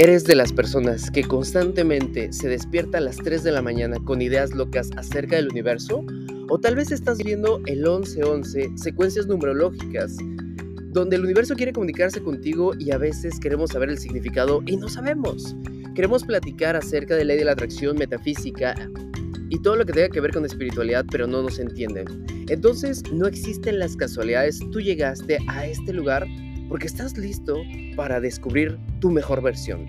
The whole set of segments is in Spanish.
¿Eres de las personas que constantemente se despierta a las 3 de la mañana con ideas locas acerca del universo? ¿O tal vez estás viendo el 1111, secuencias numerológicas, donde el universo quiere comunicarse contigo y a veces queremos saber el significado y no sabemos? Queremos platicar acerca de la ley de la atracción metafísica y todo lo que tenga que ver con espiritualidad, pero no nos entienden. Entonces, no existen las casualidades. Tú llegaste a este lugar porque estás listo para descubrir tu mejor versión.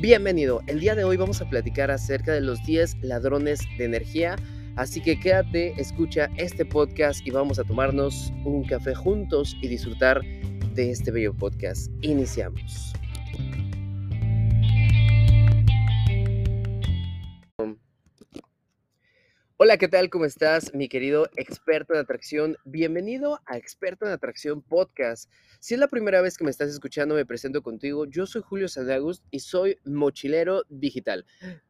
Bienvenido, el día de hoy vamos a platicar acerca de los 10 ladrones de energía, así que quédate, escucha este podcast y vamos a tomarnos un café juntos y disfrutar de este bello podcast. Iniciamos. Hola, ¿qué tal? ¿Cómo estás, mi querido experto en atracción? Bienvenido a Experto en Atracción Podcast. Si es la primera vez que me estás escuchando, me presento contigo. Yo soy Julio Sandagust y soy mochilero digital.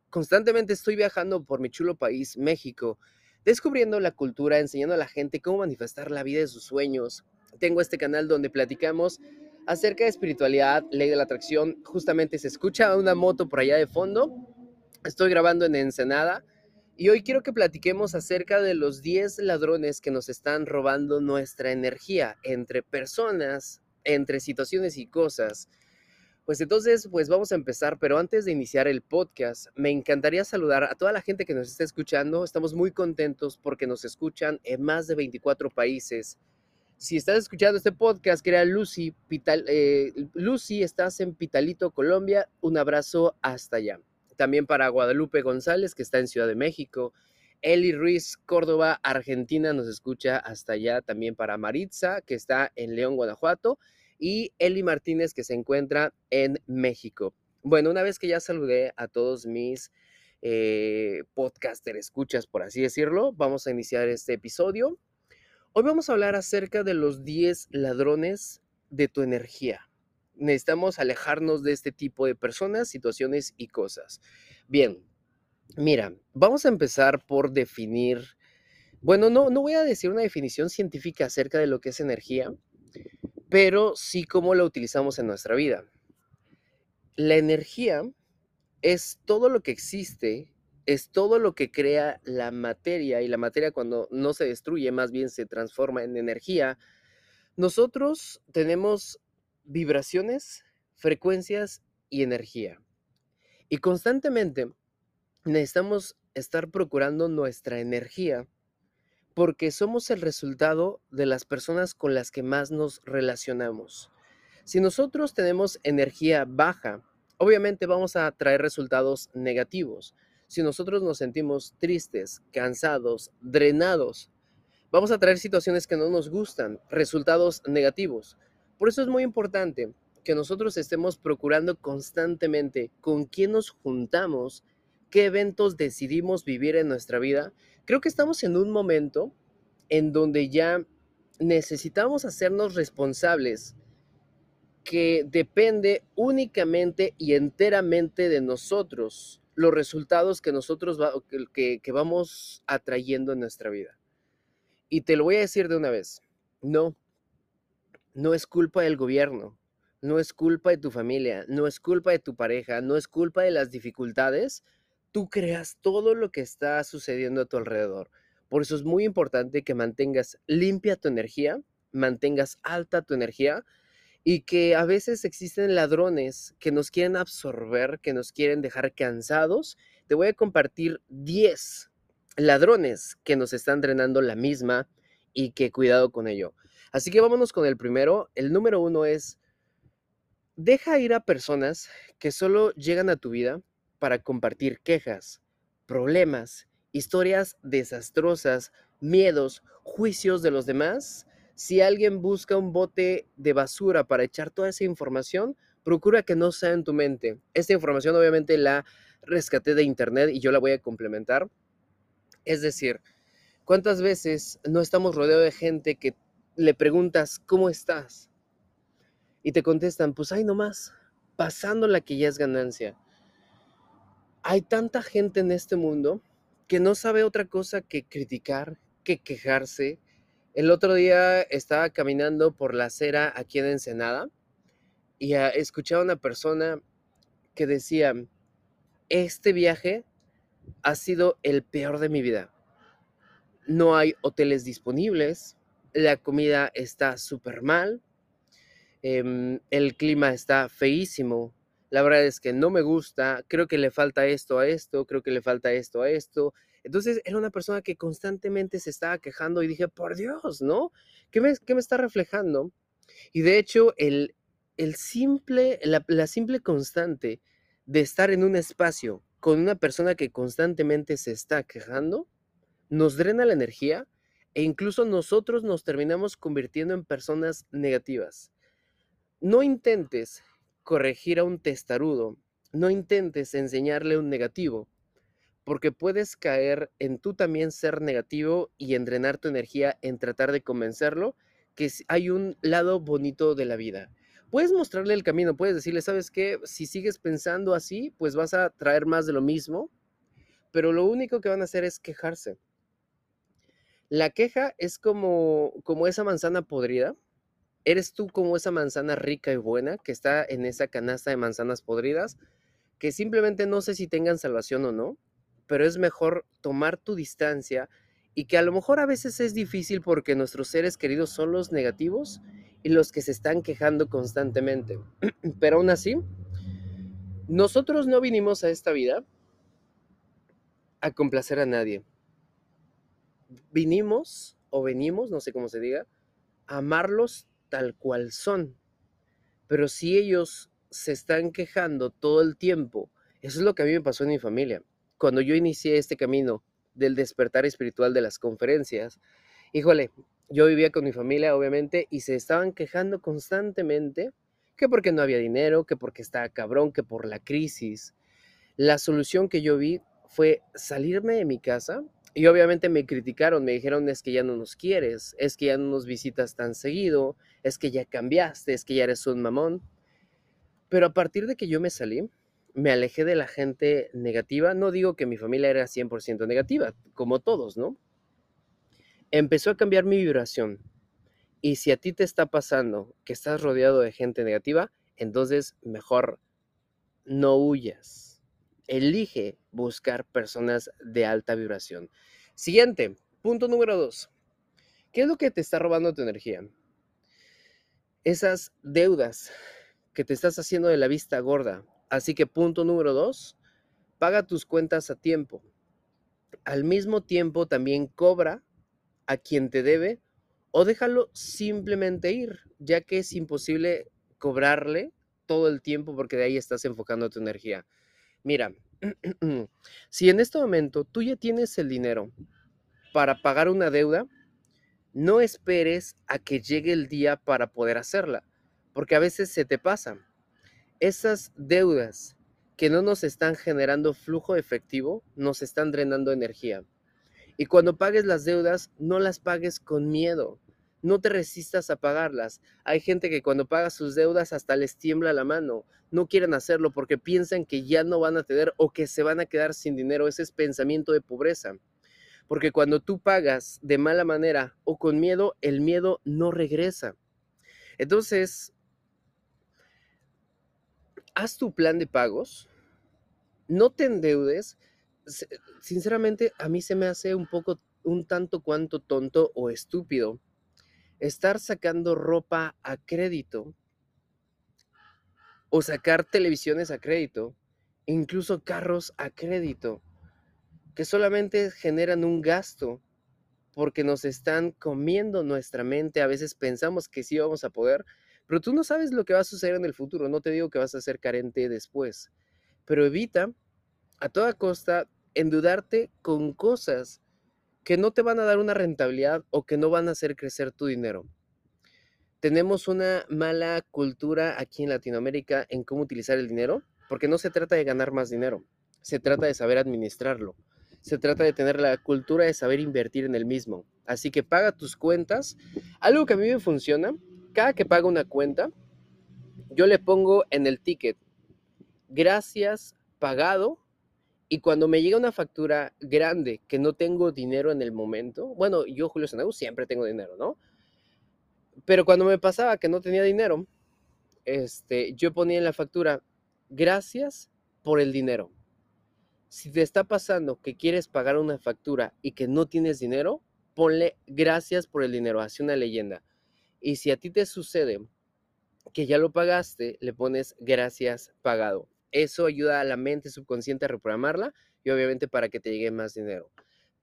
Constantemente estoy viajando por mi chulo país, México, descubriendo la cultura, enseñando a la gente cómo manifestar la vida de sus sueños. Tengo este canal donde platicamos acerca de espiritualidad, ley de la atracción. Justamente se escucha una moto por allá de fondo. Estoy grabando en Ensenada y hoy quiero que platiquemos acerca de los 10 ladrones que nos están robando nuestra energía entre personas, entre situaciones y cosas. Pues entonces, pues vamos a empezar, pero antes de iniciar el podcast, me encantaría saludar a toda la gente que nos está escuchando. Estamos muy contentos porque nos escuchan en más de 24 países. Si estás escuchando este podcast, que era Lucy, eh, Lucy, estás en Pitalito, Colombia. Un abrazo hasta allá. También para Guadalupe González, que está en Ciudad de México. Eli Ruiz, Córdoba, Argentina, nos escucha hasta allá. También para Maritza, que está en León, Guanajuato. Y Eli Martínez, que se encuentra en México. Bueno, una vez que ya saludé a todos mis eh, podcaster escuchas, por así decirlo, vamos a iniciar este episodio. Hoy vamos a hablar acerca de los 10 ladrones de tu energía necesitamos alejarnos de este tipo de personas, situaciones y cosas. Bien, mira, vamos a empezar por definir, bueno, no, no voy a decir una definición científica acerca de lo que es energía, pero sí cómo la utilizamos en nuestra vida. La energía es todo lo que existe, es todo lo que crea la materia y la materia cuando no se destruye, más bien se transforma en energía. Nosotros tenemos vibraciones, frecuencias y energía. Y constantemente necesitamos estar procurando nuestra energía porque somos el resultado de las personas con las que más nos relacionamos. Si nosotros tenemos energía baja, obviamente vamos a traer resultados negativos. Si nosotros nos sentimos tristes, cansados, drenados, vamos a traer situaciones que no nos gustan, resultados negativos. Por eso es muy importante que nosotros estemos procurando constantemente con quién nos juntamos, qué eventos decidimos vivir en nuestra vida. Creo que estamos en un momento en donde ya necesitamos hacernos responsables que depende únicamente y enteramente de nosotros los resultados que nosotros que, que vamos atrayendo en nuestra vida. Y te lo voy a decir de una vez, no, no es culpa del gobierno, no es culpa de tu familia, no es culpa de tu pareja, no es culpa de las dificultades. Tú creas todo lo que está sucediendo a tu alrededor. Por eso es muy importante que mantengas limpia tu energía, mantengas alta tu energía y que a veces existen ladrones que nos quieren absorber, que nos quieren dejar cansados. Te voy a compartir 10 ladrones que nos están drenando la misma y que cuidado con ello. Así que vámonos con el primero. El número uno es, deja ir a personas que solo llegan a tu vida para compartir quejas, problemas, historias desastrosas, miedos, juicios de los demás. Si alguien busca un bote de basura para echar toda esa información, procura que no sea en tu mente. Esta información obviamente la rescaté de internet y yo la voy a complementar. Es decir, ¿cuántas veces no estamos rodeados de gente que le preguntas, ¿cómo estás? Y te contestan, pues ay nomás, pasando la que ya es ganancia. Hay tanta gente en este mundo que no sabe otra cosa que criticar, que quejarse. El otro día estaba caminando por la acera aquí en Ensenada y escuché a una persona que decía, este viaje ha sido el peor de mi vida. No hay hoteles disponibles, la comida está súper mal, em, el clima está feísimo, la verdad es que no me gusta, creo que le falta esto a esto, creo que le falta esto a esto. Entonces era una persona que constantemente se estaba quejando y dije, por Dios, ¿no? ¿Qué me, qué me está reflejando? Y de hecho, el, el simple, la, la simple constante de estar en un espacio con una persona que constantemente se está quejando, nos drena la energía e incluso nosotros nos terminamos convirtiendo en personas negativas. No intentes corregir a un testarudo, no intentes enseñarle un negativo, porque puedes caer en tú también ser negativo y en drenar tu energía en tratar de convencerlo que hay un lado bonito de la vida puedes mostrarle el camino, puedes decirle, ¿sabes qué? Si sigues pensando así, pues vas a traer más de lo mismo, pero lo único que van a hacer es quejarse. La queja es como, como esa manzana podrida. Eres tú como esa manzana rica y buena que está en esa canasta de manzanas podridas, que simplemente no sé si tengan salvación o no, pero es mejor tomar tu distancia y que a lo mejor a veces es difícil porque nuestros seres queridos son los negativos y los que se están quejando constantemente. Pero aún así, nosotros no vinimos a esta vida a complacer a nadie. Vinimos o venimos, no sé cómo se diga, a amarlos tal cual son. Pero si ellos se están quejando todo el tiempo, eso es lo que a mí me pasó en mi familia. Cuando yo inicié este camino del despertar espiritual de las conferencias, híjole, yo vivía con mi familia, obviamente, y se estaban quejando constantemente que porque no había dinero, que porque estaba cabrón, que por la crisis. La solución que yo vi fue salirme de mi casa y obviamente me criticaron, me dijeron es que ya no nos quieres, es que ya no nos visitas tan seguido, es que ya cambiaste, es que ya eres un mamón. Pero a partir de que yo me salí, me alejé de la gente negativa. No digo que mi familia era 100% negativa, como todos, ¿no? empezó a cambiar mi vibración. Y si a ti te está pasando que estás rodeado de gente negativa, entonces mejor no huyas. Elige buscar personas de alta vibración. Siguiente, punto número dos. ¿Qué es lo que te está robando tu energía? Esas deudas que te estás haciendo de la vista gorda. Así que punto número dos, paga tus cuentas a tiempo. Al mismo tiempo también cobra a quien te debe o déjalo simplemente ir, ya que es imposible cobrarle todo el tiempo porque de ahí estás enfocando tu energía. Mira, si en este momento tú ya tienes el dinero para pagar una deuda, no esperes a que llegue el día para poder hacerla, porque a veces se te pasa. Esas deudas que no nos están generando flujo efectivo, nos están drenando energía. Y cuando pagues las deudas, no las pagues con miedo. No te resistas a pagarlas. Hay gente que cuando paga sus deudas hasta les tiembla la mano. No quieren hacerlo porque piensan que ya no van a tener o que se van a quedar sin dinero. Ese es pensamiento de pobreza. Porque cuando tú pagas de mala manera o con miedo, el miedo no regresa. Entonces, haz tu plan de pagos. No te endeudes sinceramente a mí se me hace un poco, un tanto cuanto tonto o estúpido estar sacando ropa a crédito o sacar televisiones a crédito, incluso carros a crédito, que solamente generan un gasto porque nos están comiendo nuestra mente. A veces pensamos que sí vamos a poder, pero tú no sabes lo que va a suceder en el futuro. No te digo que vas a ser carente después, pero evita a toda costa endudarte con cosas que no te van a dar una rentabilidad o que no van a hacer crecer tu dinero. Tenemos una mala cultura aquí en Latinoamérica en cómo utilizar el dinero, porque no se trata de ganar más dinero, se trata de saber administrarlo, se trata de tener la cultura de saber invertir en el mismo. Así que paga tus cuentas. Algo que a mí me funciona, cada que pago una cuenta, yo le pongo en el ticket, gracias pagado y cuando me llega una factura grande que no tengo dinero en el momento, bueno, yo, Julio siempre tengo dinero, ¿no? Pero cuando me pasaba que no tenía dinero, este, yo ponía en la factura, gracias por el dinero. Si te está pasando que quieres pagar una factura y que no tienes dinero, ponle gracias por el dinero, hace una leyenda. Y si a ti te sucede que ya lo pagaste, le pones gracias pagado. Eso ayuda a la mente subconsciente a reprogramarla y obviamente para que te llegue más dinero.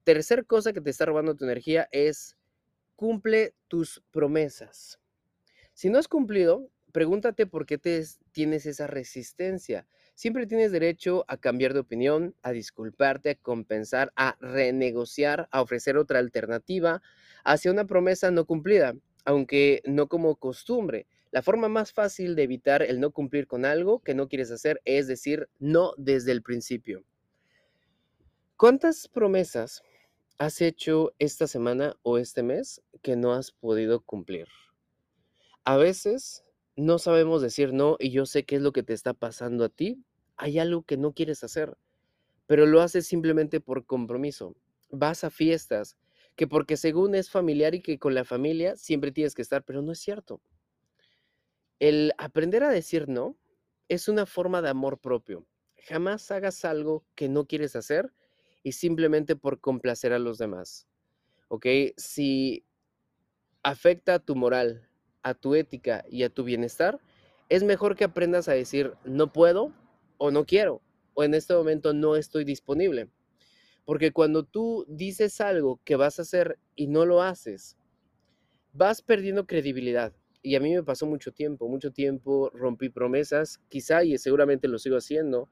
Tercer cosa que te está robando tu energía es cumple tus promesas. Si no has cumplido, pregúntate por qué te, tienes esa resistencia. Siempre tienes derecho a cambiar de opinión, a disculparte, a compensar, a renegociar, a ofrecer otra alternativa hacia una promesa no cumplida, aunque no como costumbre. La forma más fácil de evitar el no cumplir con algo que no quieres hacer es decir no desde el principio. ¿Cuántas promesas has hecho esta semana o este mes que no has podido cumplir? A veces no sabemos decir no y yo sé qué es lo que te está pasando a ti. Hay algo que no quieres hacer, pero lo haces simplemente por compromiso. Vas a fiestas que porque según es familiar y que con la familia siempre tienes que estar, pero no es cierto. El aprender a decir no es una forma de amor propio. Jamás hagas algo que no quieres hacer y simplemente por complacer a los demás. ¿Ok? Si afecta a tu moral, a tu ética y a tu bienestar, es mejor que aprendas a decir no puedo o no quiero o en este momento no estoy disponible. Porque cuando tú dices algo que vas a hacer y no lo haces, vas perdiendo credibilidad. Y a mí me pasó mucho tiempo, mucho tiempo rompí promesas, quizá y seguramente lo sigo haciendo,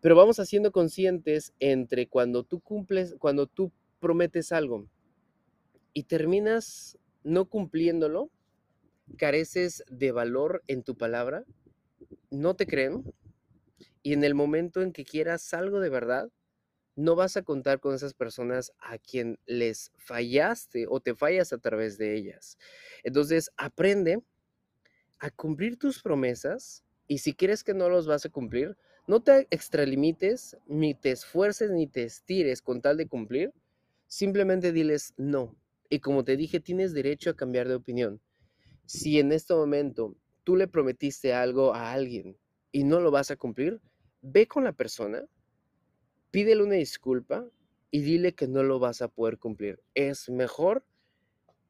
pero vamos haciendo conscientes entre cuando tú cumples, cuando tú prometes algo y terminas no cumpliéndolo, careces de valor en tu palabra, no te creen y en el momento en que quieras algo de verdad, no vas a contar con esas personas a quien les fallaste o te fallas a través de ellas. Entonces, aprende a cumplir tus promesas y si quieres que no los vas a cumplir, no te extralimites, ni te esfuerces, ni te estires con tal de cumplir. Simplemente diles no. Y como te dije, tienes derecho a cambiar de opinión si en este momento tú le prometiste algo a alguien y no lo vas a cumplir, ve con la persona, pídele una disculpa y dile que no lo vas a poder cumplir. Es mejor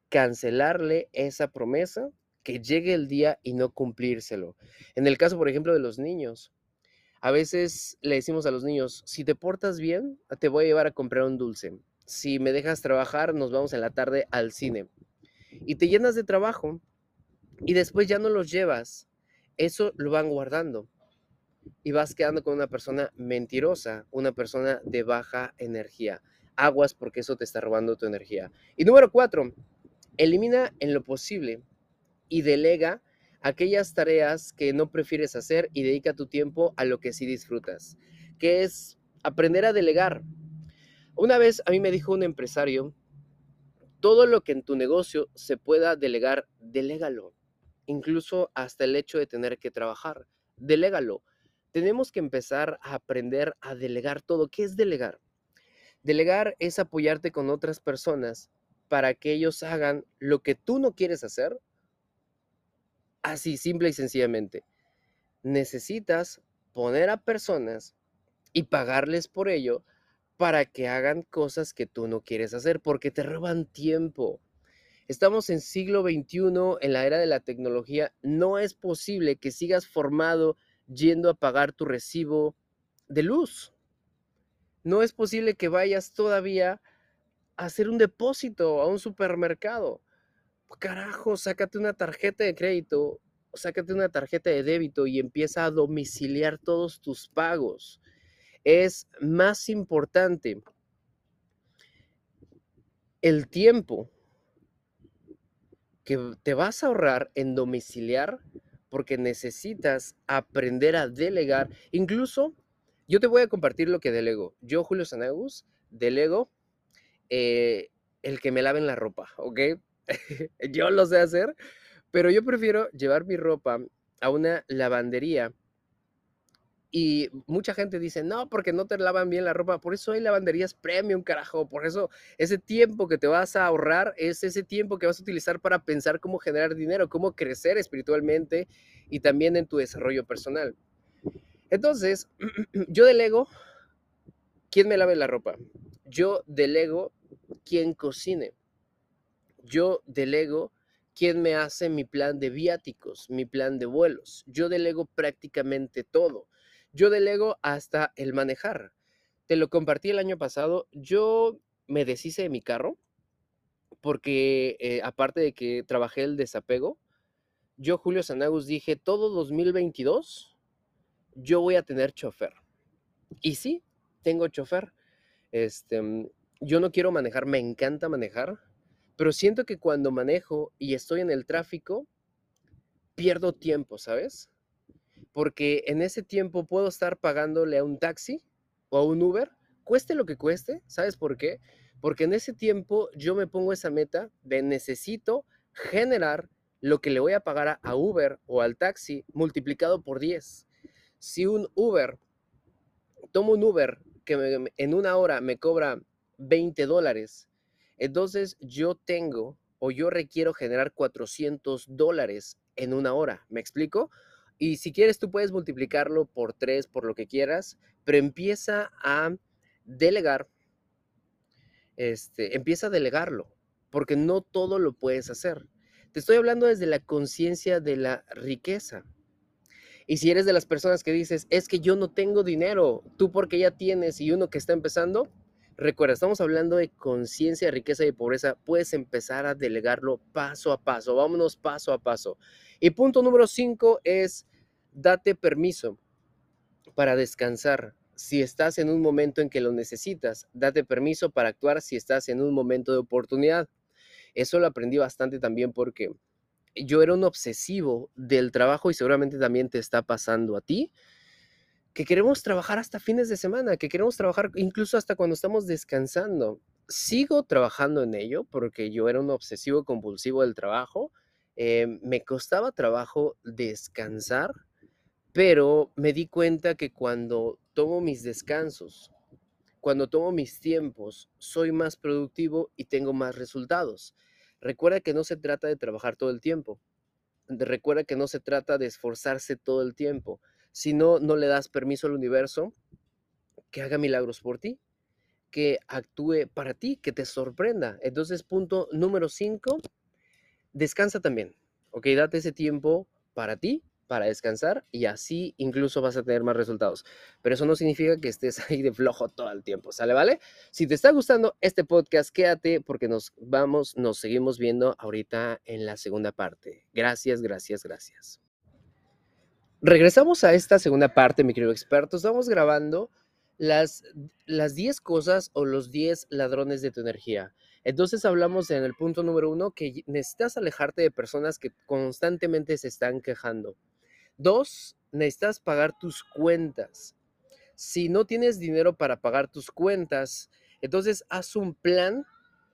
cancelarle esa promesa que llegue el día y no cumplírselo. En el caso, por ejemplo, de los niños, a veces le decimos a los niños, si te portas bien, te voy a llevar a comprar un dulce. Si me dejas trabajar, nos vamos en la tarde al cine. Y te llenas de trabajo y después ya no los llevas, eso lo van guardando y vas quedando con una persona mentirosa, una persona de baja energía. Aguas porque eso te está robando tu energía. Y número cuatro, elimina en lo posible y delega aquellas tareas que no prefieres hacer y dedica tu tiempo a lo que sí disfrutas, que es aprender a delegar. Una vez a mí me dijo un empresario, todo lo que en tu negocio se pueda delegar, delégalo incluso hasta el hecho de tener que trabajar. Delégalo. Tenemos que empezar a aprender a delegar todo. ¿Qué es delegar? Delegar es apoyarte con otras personas para que ellos hagan lo que tú no quieres hacer. Así, simple y sencillamente. Necesitas poner a personas y pagarles por ello para que hagan cosas que tú no quieres hacer, porque te roban tiempo. Estamos en siglo XXI, en la era de la tecnología. No es posible que sigas formado yendo a pagar tu recibo de luz. No es posible que vayas todavía a hacer un depósito a un supermercado. Carajo, sácate una tarjeta de crédito, sácate una tarjeta de débito y empieza a domiciliar todos tus pagos. Es más importante el tiempo que te vas a ahorrar en domiciliar porque necesitas aprender a delegar. Incluso yo te voy a compartir lo que delego. Yo, Julio Sanagus, delego eh, el que me laven la ropa, ¿ok? yo lo sé hacer, pero yo prefiero llevar mi ropa a una lavandería y mucha gente dice, no, porque no te lavan bien la ropa. Por eso hay lavanderías premium, carajo. Por eso ese tiempo que te vas a ahorrar es ese tiempo que vas a utilizar para pensar cómo generar dinero, cómo crecer espiritualmente y también en tu desarrollo personal. Entonces, yo delego quién me lave la ropa. Yo delego quién cocine. Yo delego quién me hace mi plan de viáticos, mi plan de vuelos. Yo delego prácticamente todo. Yo delego hasta el manejar. Te lo compartí el año pasado. Yo me deshice de mi carro porque eh, aparte de que trabajé el desapego, yo, Julio Sanagus, dije, todo 2022 yo voy a tener chofer. Y sí, tengo chofer. Este, mm, yo no quiero manejar, me encanta manejar, pero siento que cuando manejo y estoy en el tráfico, pierdo tiempo, ¿sabes? Porque en ese tiempo puedo estar pagándole a un taxi o a un Uber, cueste lo que cueste, ¿sabes por qué? Porque en ese tiempo yo me pongo esa meta de necesito generar lo que le voy a pagar a, Uber o al taxi multiplicado por 10. Si un Uber, tomo un Uber que en una hora me cobra 20 dólares, entonces yo tengo o yo requiero generar 400 dólares en una hora. ¿Me explico? Y si quieres, tú puedes multiplicarlo por 3, por lo que quieras, pero empieza a delegar, este, empieza a delegarlo, porque no todo lo puedes hacer. Te estoy hablando desde la conciencia de la riqueza. Y si eres de las personas que dices, es que yo no tengo dinero, tú porque ya tienes y uno que está empezando, recuerda, estamos hablando de conciencia, riqueza y pobreza, puedes empezar a delegarlo paso a paso, vámonos paso a paso. Y punto número cinco es, date permiso para descansar. Si estás en un momento en que lo necesitas, date permiso para actuar si estás en un momento de oportunidad. Eso lo aprendí bastante también porque yo era un obsesivo del trabajo y seguramente también te está pasando a ti, que queremos trabajar hasta fines de semana, que queremos trabajar incluso hasta cuando estamos descansando. Sigo trabajando en ello porque yo era un obsesivo compulsivo del trabajo. Eh, me costaba trabajo descansar, pero me di cuenta que cuando tomo mis descansos, cuando tomo mis tiempos, soy más productivo y tengo más resultados. Recuerda que no se trata de trabajar todo el tiempo. Recuerda que no se trata de esforzarse todo el tiempo. Si no, no le das permiso al universo que haga milagros por ti, que actúe para ti, que te sorprenda. Entonces, punto número cinco, descansa también. Ok, date ese tiempo para ti, para descansar y así incluso vas a tener más resultados. Pero eso no significa que estés ahí de flojo todo el tiempo, ¿sale? ¿Vale? Si te está gustando este podcast, quédate porque nos vamos, nos seguimos viendo ahorita en la segunda parte. Gracias, gracias, gracias. Regresamos a esta segunda parte, mi querido experto. Estamos grabando las, las 10 cosas o los 10 ladrones de tu energía. Entonces hablamos en el punto número uno que necesitas alejarte de personas que constantemente se están quejando. Dos, necesitas pagar tus cuentas. Si no tienes dinero para pagar tus cuentas, entonces haz un plan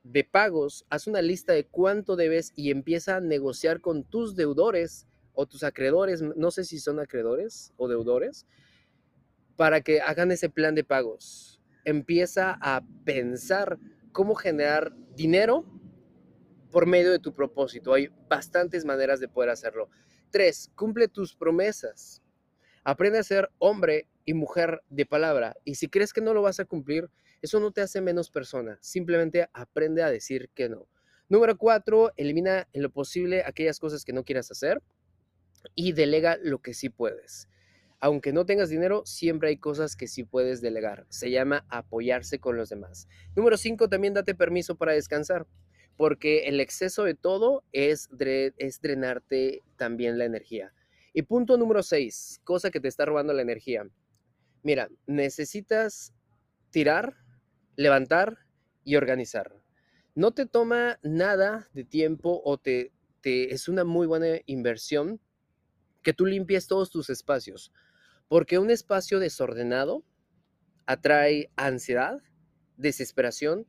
de pagos, haz una lista de cuánto debes y empieza a negociar con tus deudores o tus acreedores, no sé si son acreedores o deudores, para que hagan ese plan de pagos. Empieza a pensar cómo generar dinero por medio de tu propósito. Hay bastantes maneras de poder hacerlo. Tres, cumple tus promesas. Aprende a ser hombre y mujer de palabra. Y si crees que no lo vas a cumplir, eso no te hace menos persona. Simplemente aprende a decir que no. Número cuatro, elimina en lo posible aquellas cosas que no quieras hacer y delega lo que sí puedes. Aunque no tengas dinero, siempre hay cosas que sí puedes delegar. Se llama apoyarse con los demás. Número cinco, también date permiso para descansar porque el exceso de todo es, es drenarte también la energía. Y punto número seis, cosa que te está robando la energía. Mira, necesitas tirar, levantar y organizar. No te toma nada de tiempo o te, te es una muy buena inversión que tú limpies todos tus espacios, porque un espacio desordenado atrae ansiedad, desesperación,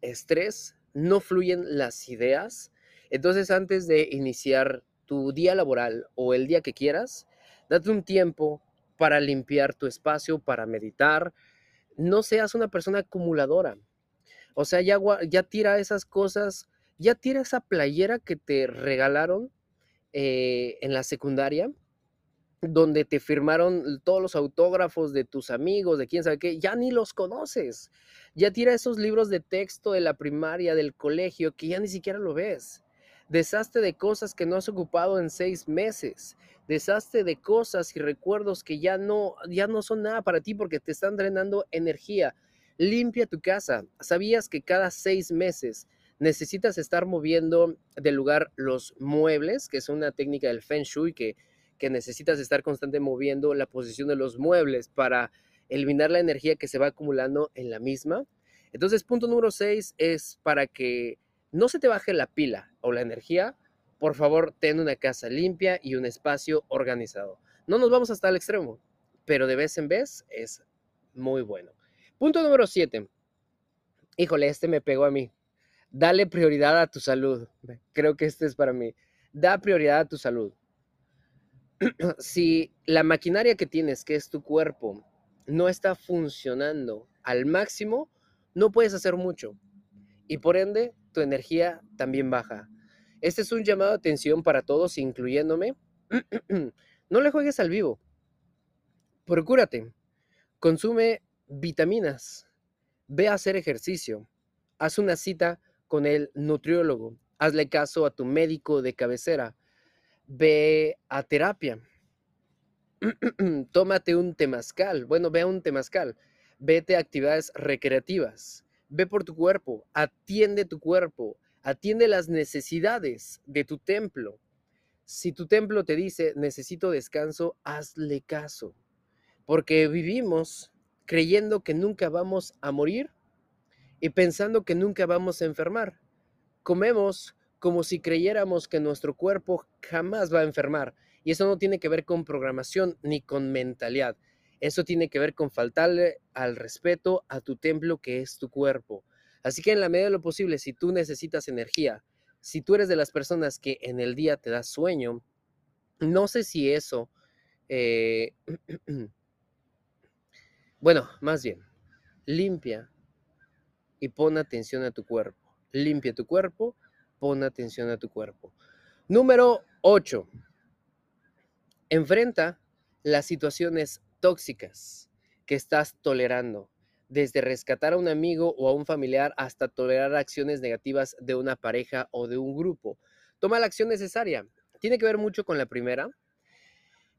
estrés, no fluyen las ideas. Entonces, antes de iniciar tu día laboral o el día que quieras, date un tiempo para limpiar tu espacio, para meditar. No seas una persona acumuladora. O sea, ya, ya tira esas cosas, ya tira esa playera que te regalaron eh, en la secundaria donde te firmaron todos los autógrafos de tus amigos, de quién sabe qué, ya ni los conoces. Ya tira esos libros de texto de la primaria, del colegio, que ya ni siquiera lo ves. Deshazte de cosas que no has ocupado en seis meses. Deshazte de cosas y recuerdos que ya no, ya no son nada para ti porque te están drenando energía. Limpia tu casa. ¿Sabías que cada seis meses necesitas estar moviendo del lugar los muebles, que es una técnica del Feng Shui que que necesitas estar constante moviendo la posición de los muebles para eliminar la energía que se va acumulando en la misma. Entonces, punto número 6 es para que no se te baje la pila o la energía, por favor, ten una casa limpia y un espacio organizado. No nos vamos hasta el extremo, pero de vez en vez es muy bueno. Punto número 7. Híjole, este me pegó a mí. Dale prioridad a tu salud. Creo que este es para mí. Da prioridad a tu salud. si la maquinaria que tienes, que es tu cuerpo, no está funcionando al máximo, no puedes hacer mucho. Y por ende, tu energía también baja. Este es un llamado de atención para todos, incluyéndome. no le juegues al vivo. Procúrate. Consume vitaminas. Ve a hacer ejercicio. Haz una cita con el nutriólogo. Hazle caso a tu médico de cabecera ve a terapia. Tómate un temazcal. Bueno, ve a un temazcal. Vete a actividades recreativas. Ve por tu cuerpo. Atiende tu cuerpo. Atiende las necesidades de tu templo. Si tu templo te dice necesito descanso, hazle caso. Porque vivimos creyendo que nunca vamos a morir y pensando que nunca vamos a enfermar. Comemos como si creyéramos que nuestro cuerpo jamás va a enfermar. Y eso no tiene que ver con programación ni con mentalidad. Eso tiene que ver con faltarle al respeto a tu templo que es tu cuerpo. Así que en la medida de lo posible, si tú necesitas energía, si tú eres de las personas que en el día te da sueño, no sé si eso, eh, bueno, más bien, limpia y pon atención a tu cuerpo. Limpia tu cuerpo pon atención a tu cuerpo. Número 8. Enfrenta las situaciones tóxicas que estás tolerando, desde rescatar a un amigo o a un familiar hasta tolerar acciones negativas de una pareja o de un grupo. Toma la acción necesaria. Tiene que ver mucho con la primera.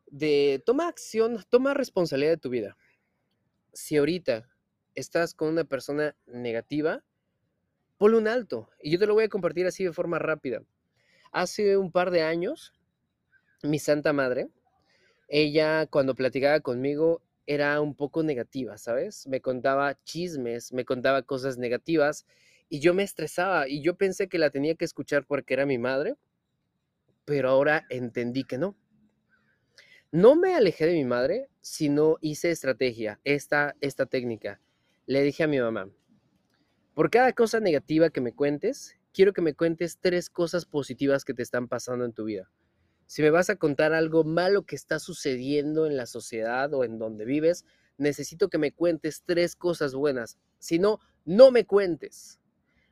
De toma acción, toma responsabilidad de tu vida. Si ahorita estás con una persona negativa, ponle un alto. Y yo te lo voy a compartir así de forma rápida. Hace un par de años, mi santa madre, ella cuando platicaba conmigo era un poco negativa, ¿sabes? Me contaba chismes, me contaba cosas negativas y yo me estresaba y yo pensé que la tenía que escuchar porque era mi madre, pero ahora entendí que no. No me alejé de mi madre, sino hice estrategia, esta, esta técnica. Le dije a mi mamá, por cada cosa negativa que me cuentes, quiero que me cuentes tres cosas positivas que te están pasando en tu vida. Si me vas a contar algo malo que está sucediendo en la sociedad o en donde vives, necesito que me cuentes tres cosas buenas. Si no, no me cuentes.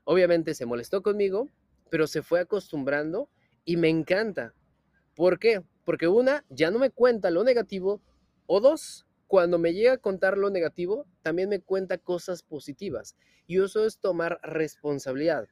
Obviamente se molestó conmigo, pero se fue acostumbrando y me encanta. ¿Por qué? Porque una, ya no me cuenta lo negativo, o dos, cuando me llega a contar lo negativo, también me cuenta cosas positivas. Y eso es tomar responsabilidad.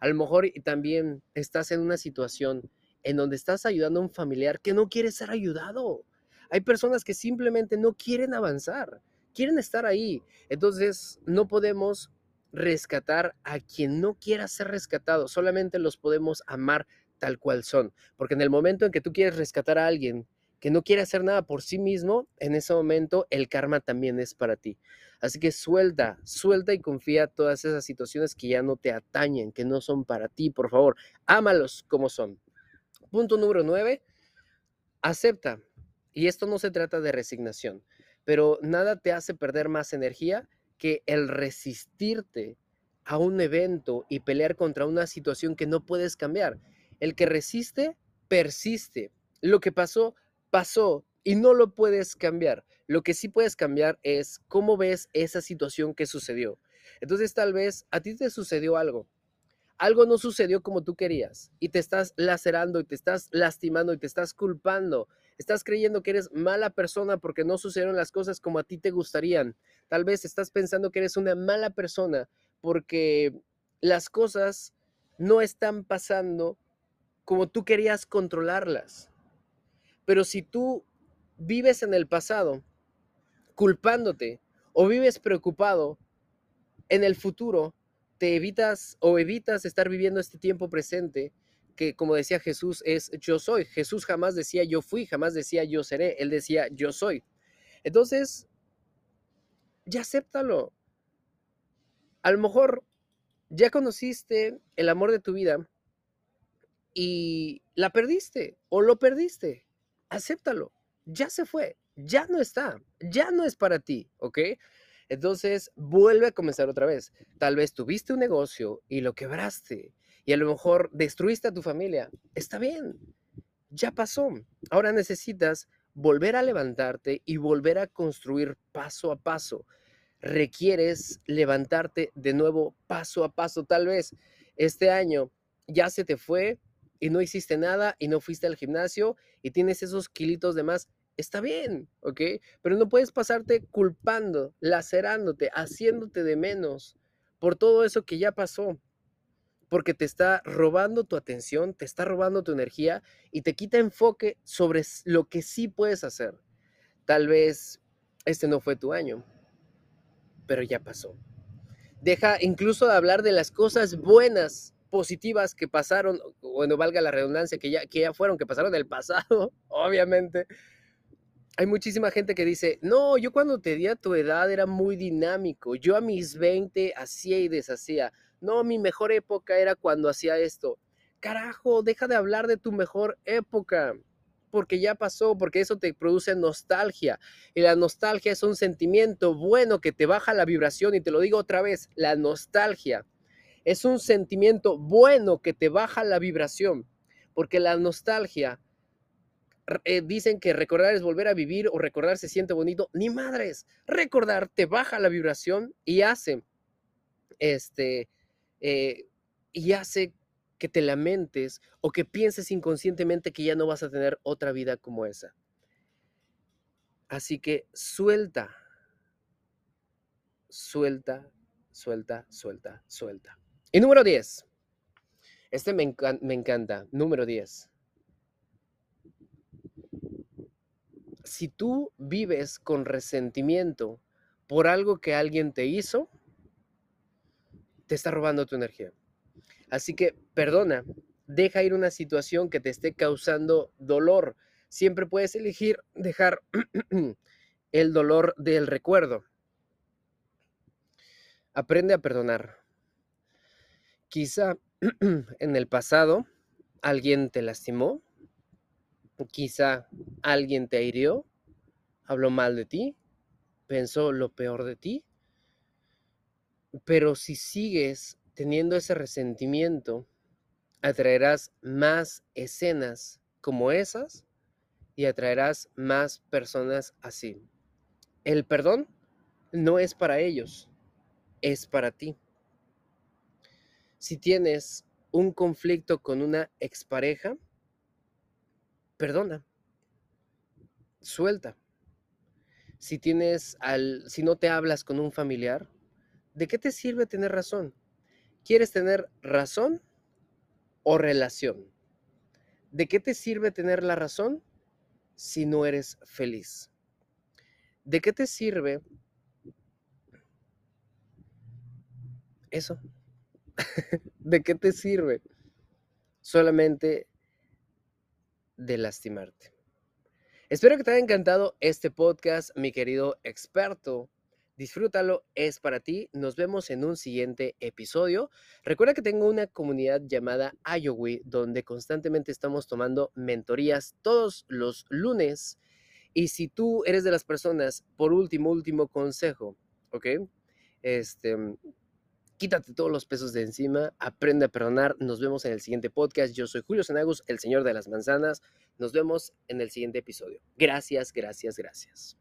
A lo mejor también estás en una situación en donde estás ayudando a un familiar que no quiere ser ayudado. Hay personas que simplemente no quieren avanzar, quieren estar ahí. Entonces, no podemos rescatar a quien no quiera ser rescatado, solamente los podemos amar tal cual son. Porque en el momento en que tú quieres rescatar a alguien que no quiere hacer nada por sí mismo, en ese momento el karma también es para ti. Así que suelta, suelta y confía todas esas situaciones que ya no te atañen, que no son para ti, por favor. Ámalos como son. Punto número nueve, acepta. Y esto no se trata de resignación, pero nada te hace perder más energía que el resistirte a un evento y pelear contra una situación que no puedes cambiar. El que resiste, persiste. Lo que pasó pasó y no lo puedes cambiar. Lo que sí puedes cambiar es cómo ves esa situación que sucedió. Entonces tal vez a ti te sucedió algo. algo no sucedió como tú querías y te estás lacerando y te estás lastimando y te estás culpando. Estás creyendo que eres mala persona porque no sucedieron las cosas como a ti te gustarían. Tal vez estás pensando que eres una mala persona porque las cosas no están pasando como tú querías controlarlas. Pero si tú vives en el pasado culpándote o vives preocupado en el futuro, te evitas o evitas estar viviendo este tiempo presente que como decía Jesús es yo soy. Jesús jamás decía yo fui, jamás decía yo seré, él decía yo soy. Entonces, ya acéptalo. A lo mejor ya conociste el amor de tu vida y la perdiste o lo perdiste. Acéptalo. Ya se fue. Ya no está. Ya no es para ti. ¿Ok? Entonces, vuelve a comenzar otra vez. Tal vez tuviste un negocio y lo quebraste y a lo mejor destruiste a tu familia. Está bien. Ya pasó. Ahora necesitas volver a levantarte y volver a construir paso a paso. Requieres levantarte de nuevo paso a paso. Tal vez este año ya se te fue y no hiciste nada y no fuiste al gimnasio y tienes esos kilitos de más, está bien, ¿ok? Pero no puedes pasarte culpando, lacerándote, haciéndote de menos por todo eso que ya pasó. Porque te está robando tu atención, te está robando tu energía y te quita enfoque sobre lo que sí puedes hacer. Tal vez este no fue tu año, pero ya pasó. Deja incluso de hablar de las cosas buenas positivas que pasaron, bueno, valga la redundancia, que ya, que ya fueron, que pasaron del pasado, obviamente. Hay muchísima gente que dice, no, yo cuando te di a tu edad era muy dinámico, yo a mis 20 hacía y deshacía, no, mi mejor época era cuando hacía esto. Carajo, deja de hablar de tu mejor época, porque ya pasó, porque eso te produce nostalgia. Y la nostalgia es un sentimiento bueno que te baja la vibración, y te lo digo otra vez, la nostalgia es un sentimiento bueno que te baja la vibración, porque la nostalgia, eh, dicen que recordar es volver a vivir o recordar se siente bonito, ni madres, recordar te baja la vibración y hace, este, eh, y hace que te lamentes o que pienses inconscientemente que ya no vas a tener otra vida como esa. Así que suelta, suelta, suelta, suelta, suelta. Y número 10. Este me, me encanta. Número 10. Si tú vives con resentimiento por algo que alguien te hizo, te está robando tu energía. Así que perdona, deja ir una situación que te esté causando dolor. Siempre puedes elegir dejar el dolor del recuerdo. Aprende a perdonar. Quizá en el pasado alguien te lastimó, quizá alguien te hirió, habló mal de ti, pensó lo peor de ti, pero si sigues teniendo ese resentimiento, atraerás más escenas como esas y atraerás más personas así. El perdón no es para ellos, es para ti si tienes un conflicto con una expareja, perdona, suelta. Si tienes al, si no te hablas con un familiar, ¿de qué te sirve tener razón? ¿Quieres tener razón o relación? ¿De qué te sirve tener la razón si no eres feliz? ¿De qué te sirve eso? ¿De qué te sirve? Solamente de lastimarte. Espero que te haya encantado este podcast, mi querido experto. Disfrútalo, es para ti. Nos vemos en un siguiente episodio. Recuerda que tengo una comunidad llamada Iowi, donde constantemente estamos tomando mentorías todos los lunes. Y si tú eres de las personas, por último, último consejo, ¿ok? Este, Quítate todos los pesos de encima, aprende a perdonar. Nos vemos en el siguiente podcast. Yo soy Julio Sanagos, el señor de las manzanas. Nos vemos en el siguiente episodio. Gracias, gracias, gracias.